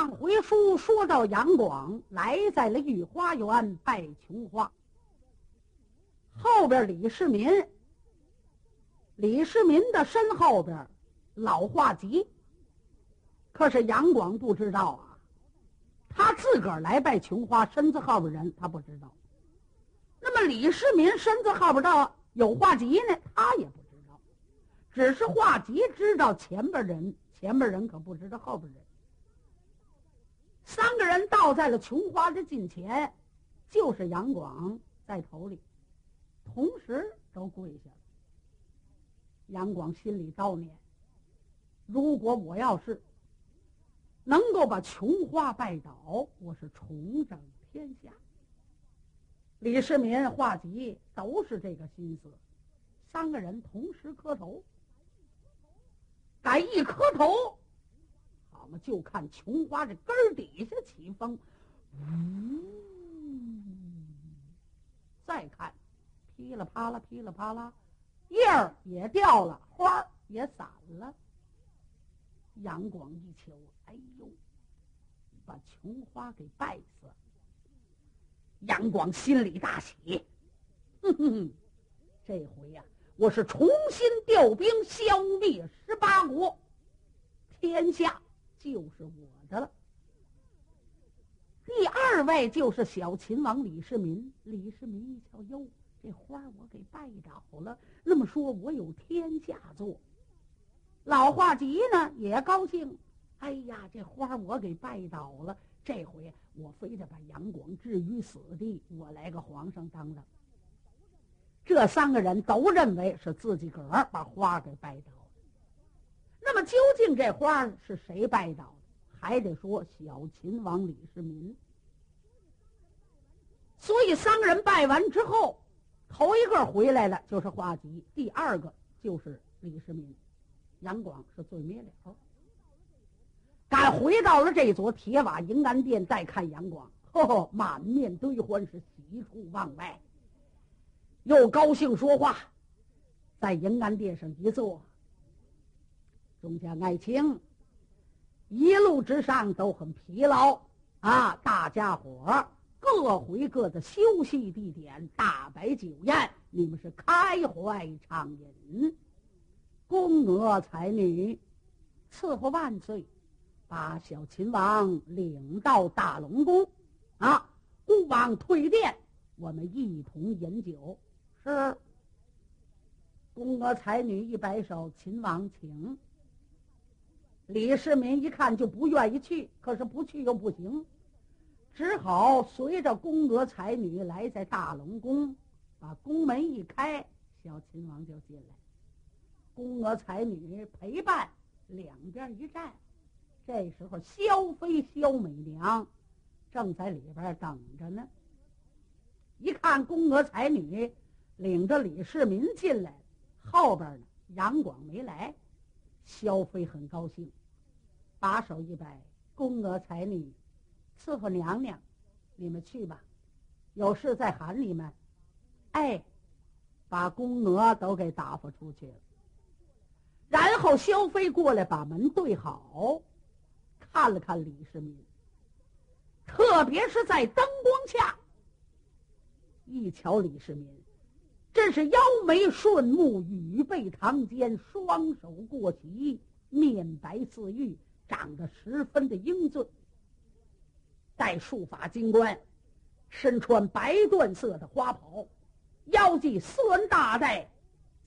上回书说到杨广来在了御花园拜琼花，后边李世民，李世民的身后边老画吉。可是杨广不知道啊，他自个儿来拜琼花，身子后边人他不知道。那么李世民身子后边到有画吉呢，他也不知道，只是画吉知道前边人，前边人可不知道后边人。三个人倒在了琼花的近前，就是杨广在头里，同时都跪下了。杨广心里叨念：如果我要是能够把琼花拜倒，我是重整天下。李世民、华吉都是这个心思，三个人同时磕头，敢一磕头。我们就看琼花这根底下起风，呜！再看，噼里啪啦，噼里啪啦，叶儿也掉了，花儿也散了。杨广一瞧，哎呦，把琼花给败死了。杨广心里大喜，哼哼，这回呀，我是重新调兵，消灭十八国，天下。就是我的了。第二位就是小秦王李世民。李世民一瞧，哟，这花我给拜倒了。那么说，我有天下做。老化吉呢也高兴。哎呀，这花我给拜倒了，这回我非得把杨广置于死地，我来个皇上当当。这三个人都认为是自己个儿把花给拜倒。那么究竟这花是谁拜倒的？还得说小秦王李世民。所以三个人拜完之后，头一个回来了就是华吉，第二个就是李世民，杨广是最灭了。赶回到了这座铁瓦迎安殿，再看杨广，呵呵，满面堆欢，是喜出望外，又高兴说话，在银安殿上一坐。众家爱卿，一路之上都很疲劳啊！大家伙各回各的休息地点，大摆酒宴，你们是开怀畅饮。宫娥才女伺候万岁，把小秦王领到大龙宫啊！孤王退殿，我们一同饮酒。是。宫娥才女一摆手，秦王请。李世民一看就不愿意去，可是不去又不行，只好随着宫娥才女来，在大龙宫，把宫门一开，小秦王就进来。宫娥才女陪伴，两边一站。这时候，萧妃、萧美娘正在里边等着呢。一看宫娥才女领着李世民进来，后边呢杨广没来，萧妃很高兴。把手一摆，宫娥才女，伺候娘娘，你们去吧，有事再喊你们。哎，把宫娥都给打发出去了。然后萧妃过来把门对好，看了看李世民，特别是在灯光下，一瞧李世民，真是腰眉顺目，羽背堂肩，双手过膝，面白似玉。长得十分的英俊，戴束发金冠，身穿白缎色的花袍，腰系丝纹大带，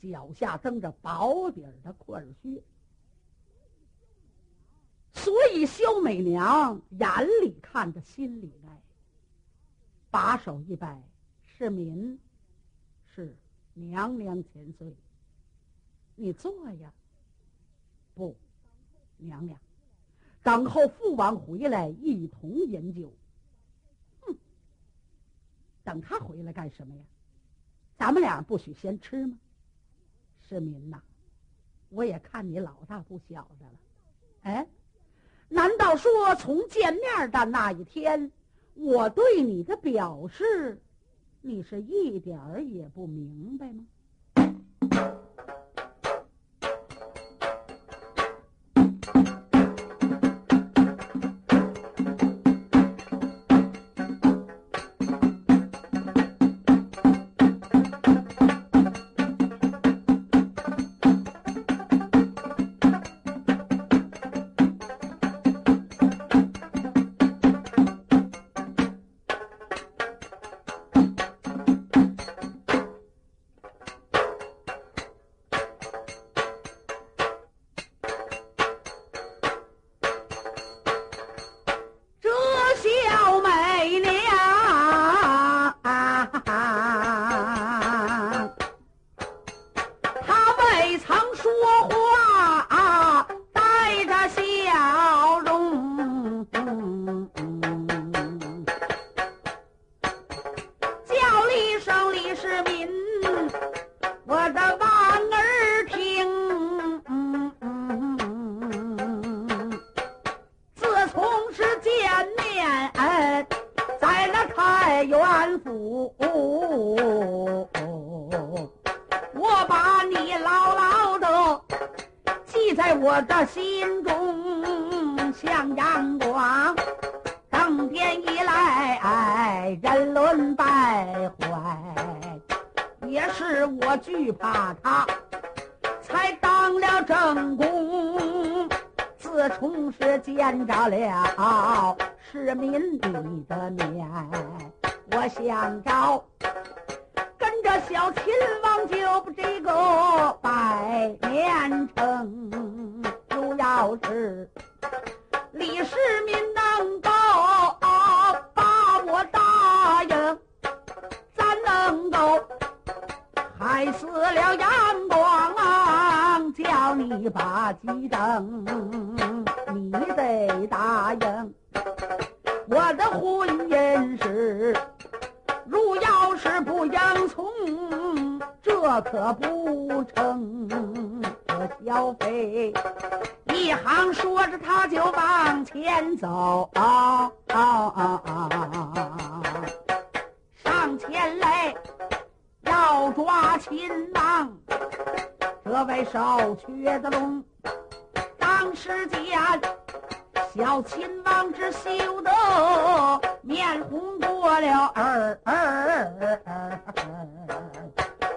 脚下蹬着薄底儿的阔靴。所以萧美娘眼里看着心里爱，把手一摆，是民，是娘娘千岁，你坐呀。不，娘娘。等候父王回来，一同饮酒。哼，等他回来干什么呀？咱们俩不许先吃吗？世民呐，我也看你老大不小的了。哎，难道说从见面的那一天，我对你的表示，你是一点儿也不明白吗？跟着小秦王就把这个百年成。如要是李世民能够把我答应，咱能够害死了杨广，叫你把鸡等。你得答应我的婚姻事，如要是不应从，这可不成。我小飞一行说着，他就往前走，啊啊啊上前来要抓秦王，这位少缺的龙。当时间，小秦王只羞得面红过了耳，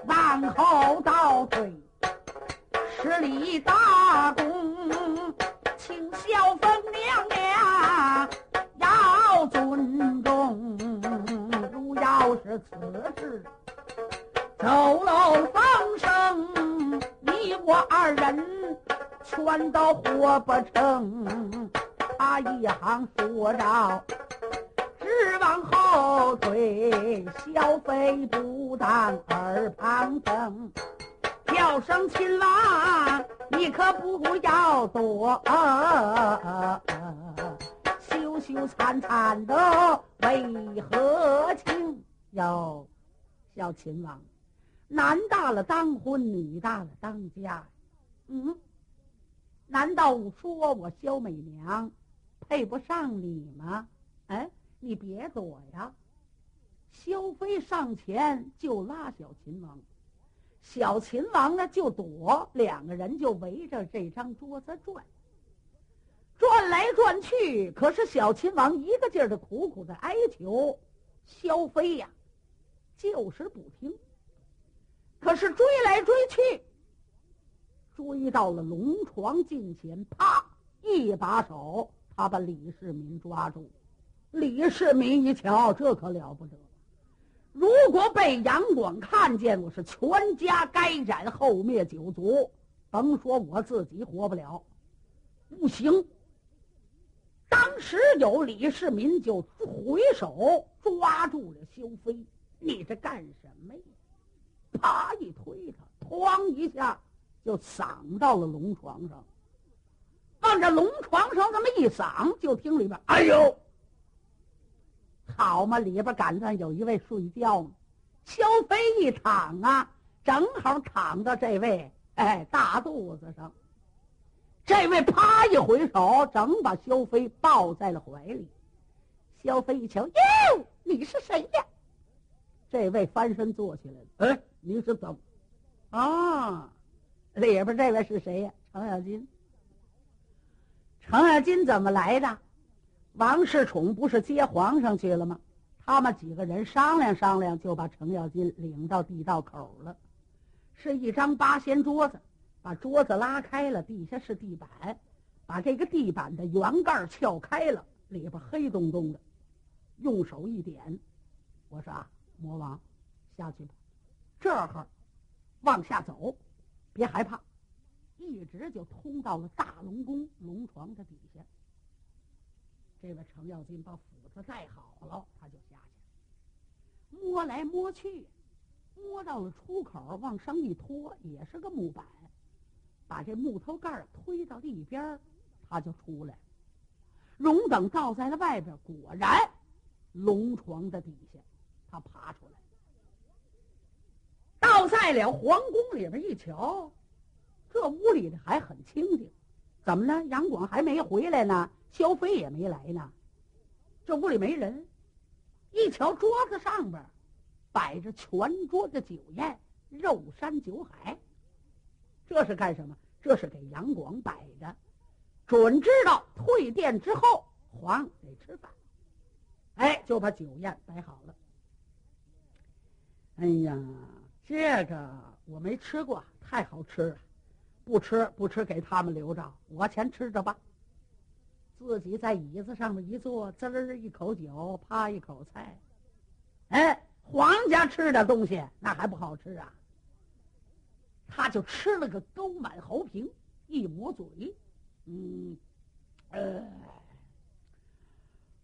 往后倒退十里大功，请小凤娘娘要尊重。如要是此事走漏风声，你我二人。全都活不成，他一行说着，直往后退，小飞不当耳旁风，叫声秦王，你可不要躲，羞羞惨惨的为何情？哟，小秦王，男大了当婚，女大了当嫁，嗯。难道说我萧美娘配不上你吗？哎，你别躲呀！萧飞上前就拉小秦王，小秦王呢就躲，两个人就围着这张桌子转，转来转去。可是小秦王一个劲儿的苦苦的哀求，萧飞呀，就是不听。可是追来追去。追到了龙床近前，啪！一把手，他把李世民抓住。李世民一瞧，这可了不得！如果被杨广看见，我是全家该斩，后灭九族。甭说我自己活不了，不行。当时有李世民就回手抓住了修飞，你这干什么呀？啪！一推他，哐一下。就搡到了龙床上，往这龙床上这么一搡，就听里边“哎呦，好嘛！”里边赶上有一位睡觉呢，萧飞一躺啊，正好躺到这位哎大肚子上。这位啪一回手，整把萧飞抱在了怀里。萧飞一瞧，哟，你是谁呀？这位翻身坐起来了。哎，你是怎么啊？里边这位是谁呀？程咬金。程咬金怎么来的？王世宠不是接皇上去了吗？他们几个人商量商量，就把程咬金领到地道口了。是一张八仙桌子，把桌子拉开了，底下是地板，把这个地板的圆盖撬开了，里边黑洞洞的。用手一点，我说啊，魔王，下去吧，这儿往下走。别害怕，一直就通到了大龙宫龙床的底下。这位程咬金把斧子带好了，他就下去，摸来摸去，摸到了出口，往上一拖，也是个木板，把这木头盖推到一边，他就出来。龙等照在了外边，果然龙床的底下，他爬出来。到在了皇宫里边一瞧，这屋里的还很清静，怎么呢？杨广还没回来呢，萧飞也没来呢，这屋里没人，一瞧桌子上边摆着全桌的酒宴，肉山酒海，这是干什么？这是给杨广摆的，准知道退殿之后皇得吃饭，哎，就把酒宴摆好了。哎呀，这个我没吃过，太好吃了，不吃不吃，给他们留着，我先吃着吧。自己在椅子上面一坐，滋儿一口酒，啪一口菜，哎，皇家吃的东西那还不好吃啊？他就吃了个勾满喉瓶，一抹嘴，嗯，呃，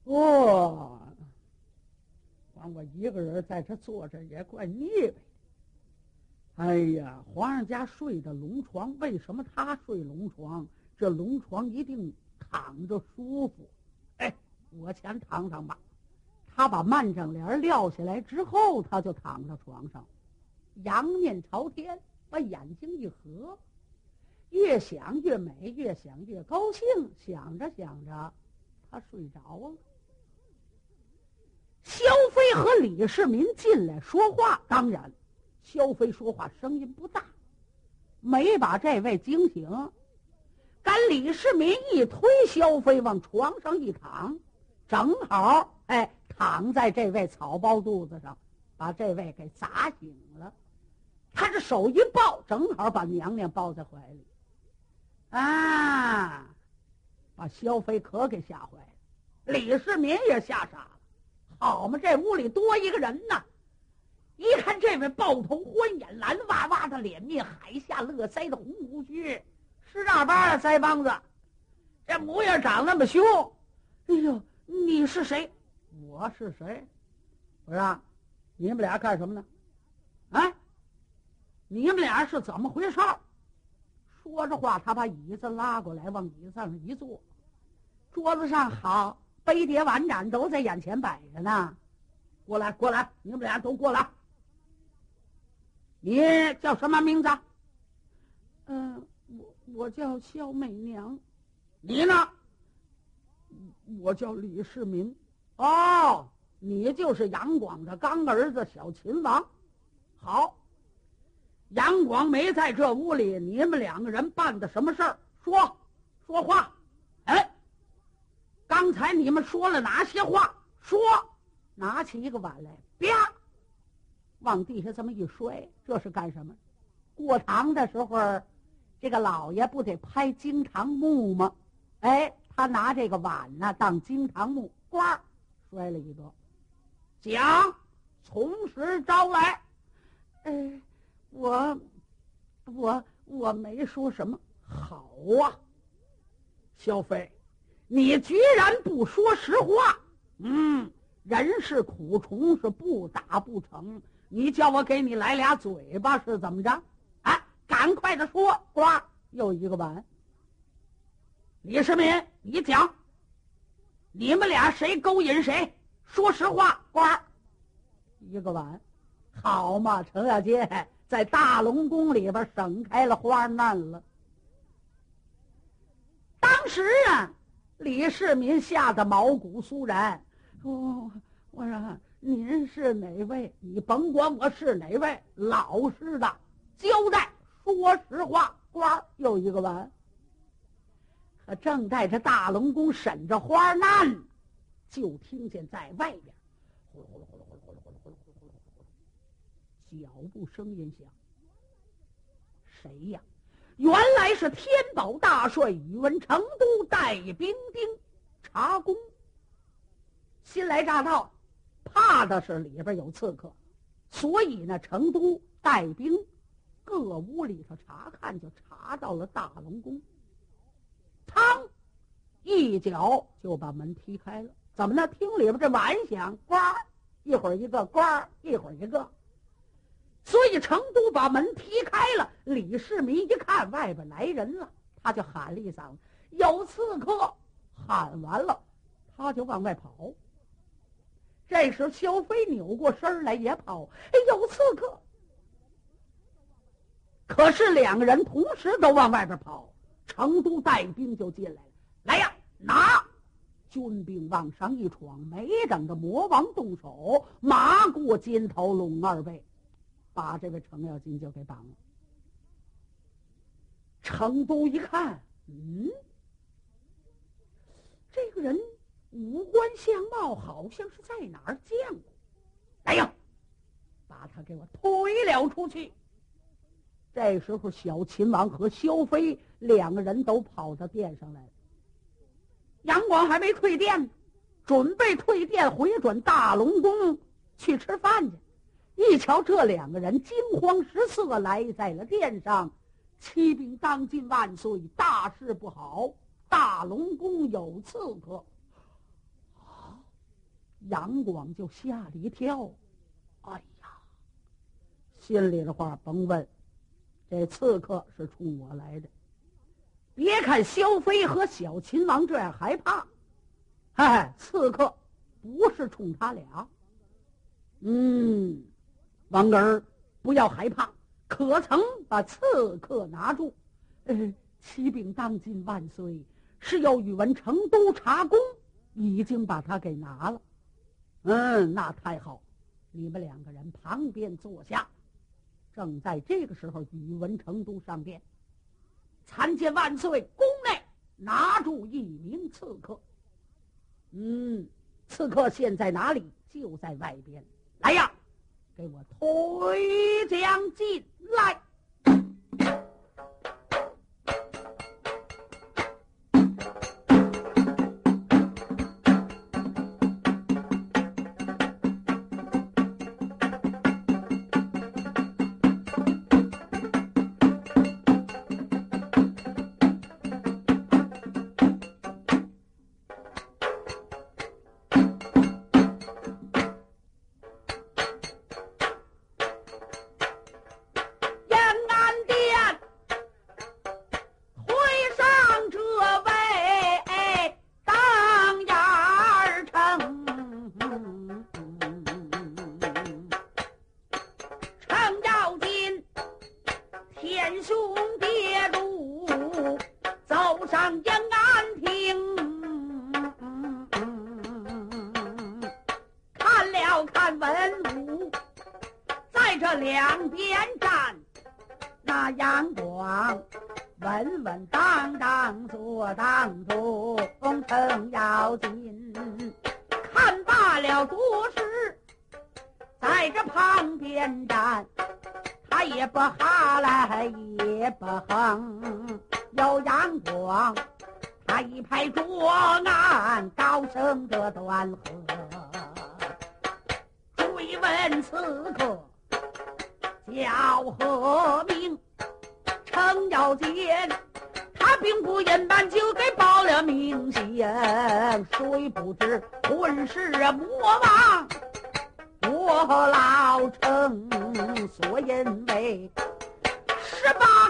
哦，光我一个人在这坐着也怪腻歪。哎呀，皇上家睡的龙床，为什么他睡龙床？这龙床一定躺着舒服。哎，我先躺躺吧。他把幔帐帘撂下来之后，他就躺到床上，仰面朝天。把眼睛一合，越想越美，越想越高兴。想着想着，他睡着了。萧飞和李世民进来说话，当然，萧飞说话声音不大，没把这位惊醒。赶李世民一推萧飞往床上一躺，正好哎躺在这位草包肚子上，把这位给砸醒了。他这手一抱，正好把娘娘抱在怀里，啊，把萧飞可给吓坏了。李世民也吓傻了。好嘛，这屋里多一个人呐！一看这位豹头欢眼、蓝哇哇的脸面、海下乐腮的红胡须，十大八的腮帮子，这模样长那么凶。哎呦，你是谁？我是谁？我说，你们俩干什么呢？啊？你们俩是怎么回事？说着话，他把椅子拉过来，往椅子上一坐。桌子上好杯碟碗盏都在眼前摆着呢。过来，过来，你们俩都过来。你叫什么名字？嗯，我我叫肖美娘。你呢？我叫李世民。哦，你就是杨广的干儿子小秦王。好。杨广没在这屋里，你们两个人办的什么事儿？说，说话。哎，刚才你们说了哪些话？说，拿起一个碗来，啪，往地下这么一摔，这是干什么？过堂的时候，这个老爷不得拍惊堂木吗？哎，他拿这个碗呢当惊堂木，呱，摔了一个。讲，从实招来。哎。我，我我没说什么。好啊，萧飞，你居然不说实话。嗯，人是苦虫，是不打不成。你叫我给你来俩嘴巴是怎么着？哎，赶快的说！呱，又一个碗。李世民，你讲，你们俩谁勾引谁？说实话！呱，一个碗。好嘛，程咬金。在大龙宫里边省开了花难了。当时啊，李世民吓得毛骨悚然。哦，我说您是哪位？你甭管我是哪位，老实的交代，说实话。官又一个完。可正在这大龙宫审着花难，就听见在外边呼噜呼噜呼噜呼噜呼噜呼噜呼噜呼噜呼噜。脚步声音响，谁呀？原来是天宝大帅宇文成都带兵丁查公。新来乍到，怕的是里边有刺客，所以呢，成都带兵各屋里头查看，就查到了大龙宫。嘡，一脚就把门踢开了。怎么呢？听里边这碗响，呱，一会儿一个，呱，一会儿一个。所以成都把门踢开了，李世民一看外边来人了，他就喊了一嗓子：“有刺客！”喊完了，他就往外跑。这时候萧飞扭过身来也跑：“哎，有刺客！”可是两个人同时都往外边跑，成都带兵就进来了。来呀，拿！军兵往上一闯，没等着魔王动手，马过肩头，拢二位，把这位程咬金就给绑了。成都一看，嗯，这个人五官相貌好像是在哪儿见过。哎呀，把他给我推了出去。这时候，小秦王和萧飞两个人都跑到殿上来了。杨广还没退殿，准备退殿回转大龙宫去吃饭去。一瞧这两个人惊慌失色来在了殿上。启禀当今万岁，大事不好！大龙宫有刺客。杨广就吓了一跳，哎呀，心里的话甭问，这刺客是冲我来的。别看萧妃和小秦王这样害怕，哎，刺客不是冲他俩。嗯，王儿不要害怕。可曾把刺客拿住？呃，启禀当今万岁，是要宇文成都察宫已经把他给拿了。嗯，那太好，你们两个人旁边坐下。正在这个时候，宇文成都上殿，参见万岁，宫内拿住一名刺客。嗯，刺客现在哪里？就在外边。来呀！给我推将进来。他一拍桌案，高声的断喝，追问刺客叫何名？程咬金，他并不隐瞒，就给报了名姓。谁不知混世魔王我老成所因为？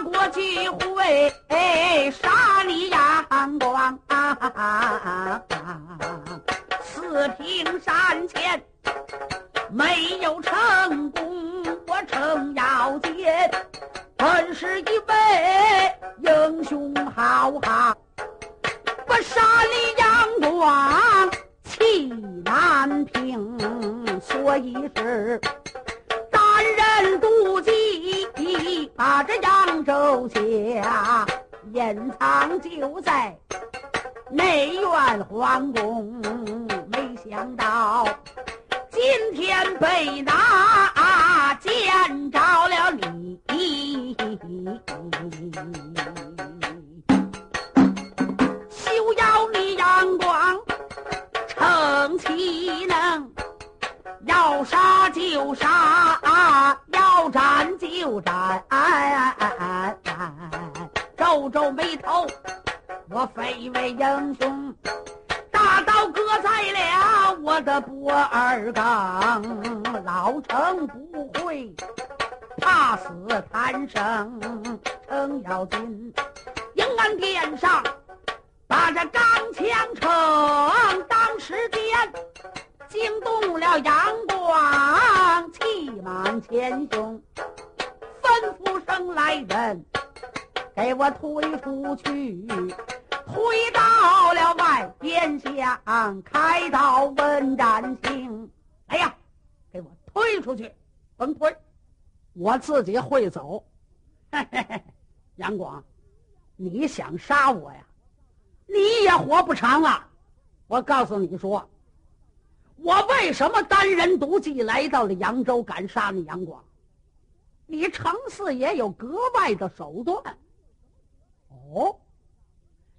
我几会杀你阳光，四平山前没有成功，我程咬金本是一位英雄好汉，不杀你阳光，气难平，所以是。真妒忌，把这扬州家隐藏就在内院皇宫，没想到今天被那见着了你。休要你阳光，逞奇能，要杀就杀啊。要斩就斩，哎哎哎哎哎、皱皱眉头，我非为英雄，大刀割在了我的脖儿梗，老成不会怕死贪生，程咬金迎安殿上，把这钢枪逞，当时间。惊动了杨广，气满前胸，吩咐声来人，给我推出去，推到了外边厢，开刀问斩情。哎呀，给我推出去，甭推，我自己会走。杨广，你想杀我呀？你也活不长了。我告诉你说。我为什么单人独骑来到了扬州，敢杀你杨广？你程四爷有格外的手段。哦，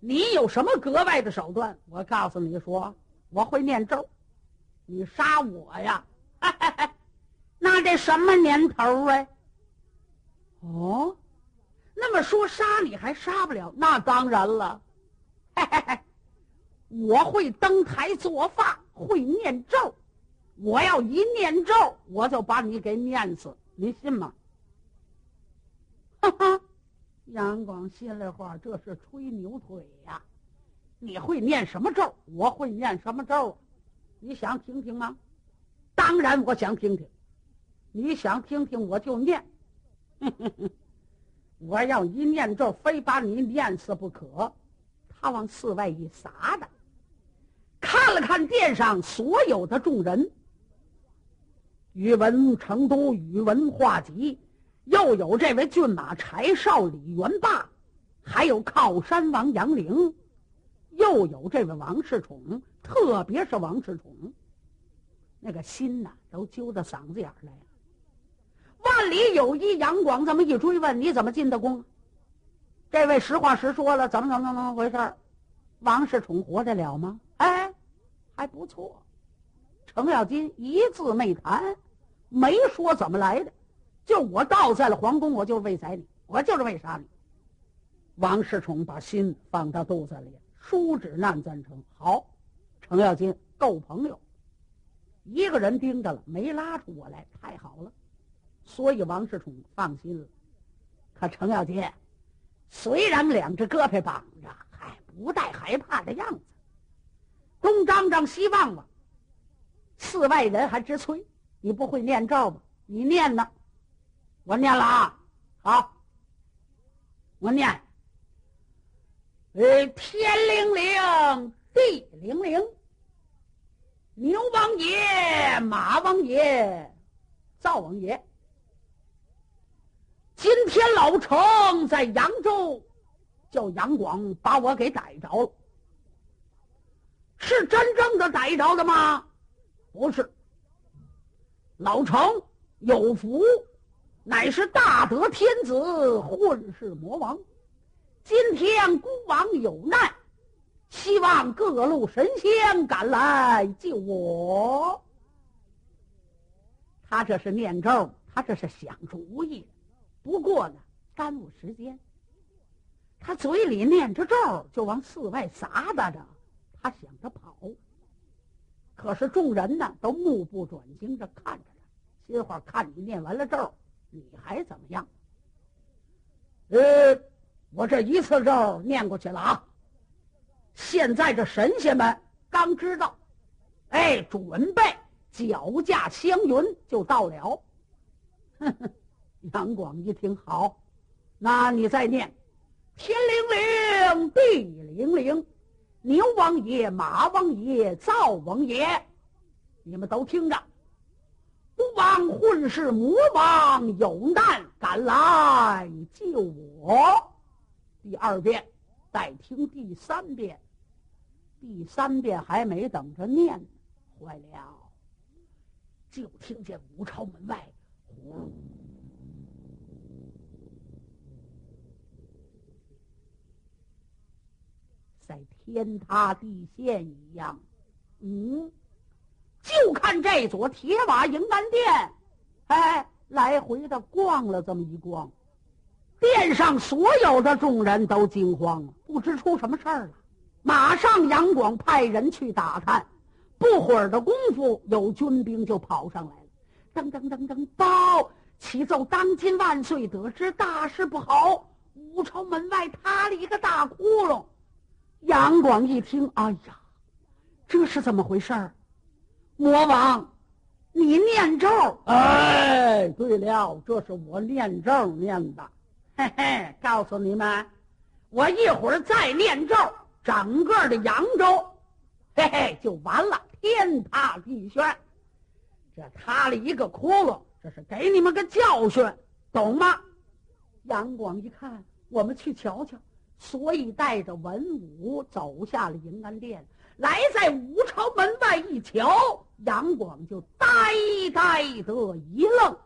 你有什么格外的手段？我告诉你说，我会念咒。你杀我呀？那得什么年头啊？哦，那么说杀你还杀不了？那当然了。嘿嘿嘿，我会登台做法，会念咒。我要一念咒，我就把你给念死，你信吗？哈哈，杨广心里话，这是吹牛腿呀！你会念什么咒？我会念什么咒？你想听听吗？当然，我想听听。你想听听，我就念。我要一念咒，非把你念死不可。他往寺外一撒的，看了看殿上所有的众人，宇文成都、宇文化及，又有这位骏马柴少李元霸，还有靠山王杨凌，又有这位王世充，特别是王世充，那个心呐都揪到嗓子眼来。万里有一杨广这么一追问，你怎么进的宫？这位实话实说了，怎么怎么怎么回事？王世充活得了吗？哎，还不错。程咬金一字没谈，没说怎么来的，就我到在了皇宫，我就是为宰你，我就是为杀你。王世充把心放到肚子里，书指难赞成。好，程咬金够朋友，一个人盯着了，没拉出我来，太好了。所以王世充放心了。可程咬金。虽然两只胳膊绑着，还不带害怕的样子。东张张西望望，寺外人还直催：“你不会念咒吧？你念呢？我念了啊！好，我念。呃，天灵灵，地灵灵，牛王爷、马王爷、灶王爷。”今天老程在扬州，叫杨广把我给逮着了。是真正的逮着的吗？不是。老程有福，乃是大德天子，混世魔王。今天孤王有难，希望各路神仙赶来救我。他这是念咒，他这是想主意。不过呢，耽误时间。他嘴里念着咒，就往寺外撒达着。他想着跑，可是众人呢都目不转睛着看着他，心话：看你念完了咒，你还怎么样？呃，我这一次咒念过去了啊。现在这神仙们刚知道，哎，准备脚驾祥云就到了。哼哼。杨广一听，好，那你再念：天灵灵，地灵灵，牛王爷、马王爷、灶王爷，你们都听着。不枉混世魔王有难赶来救我。第二遍，再听第三遍。第三遍还没等着念，坏了，就听见武朝门外，呼。在天塌地陷一样，嗯，就看这座铁瓦迎安殿，哎，来回的逛了这么一逛，殿上所有的众人都惊慌，不知出什么事儿了。马上杨广派人去打探，不会儿的功夫，有军兵就跑上来了，噔噔噔噔报，启奏当今万岁，得知大事不好，武朝门外塌了一个大窟窿。杨广一听，哎呀，这是怎么回事儿？魔王，你念咒？哎，对了，这是我念咒念的。嘿嘿，告诉你们，我一会儿再念咒，整个的扬州，嘿嘿，就完了，天塌地陷。这塌了一个窟窿，这是给你们个教训，懂吗？杨广一看，我们去瞧瞧，所以带着文武走下了迎安殿，来在武朝门外一瞧，杨广就呆呆的一愣。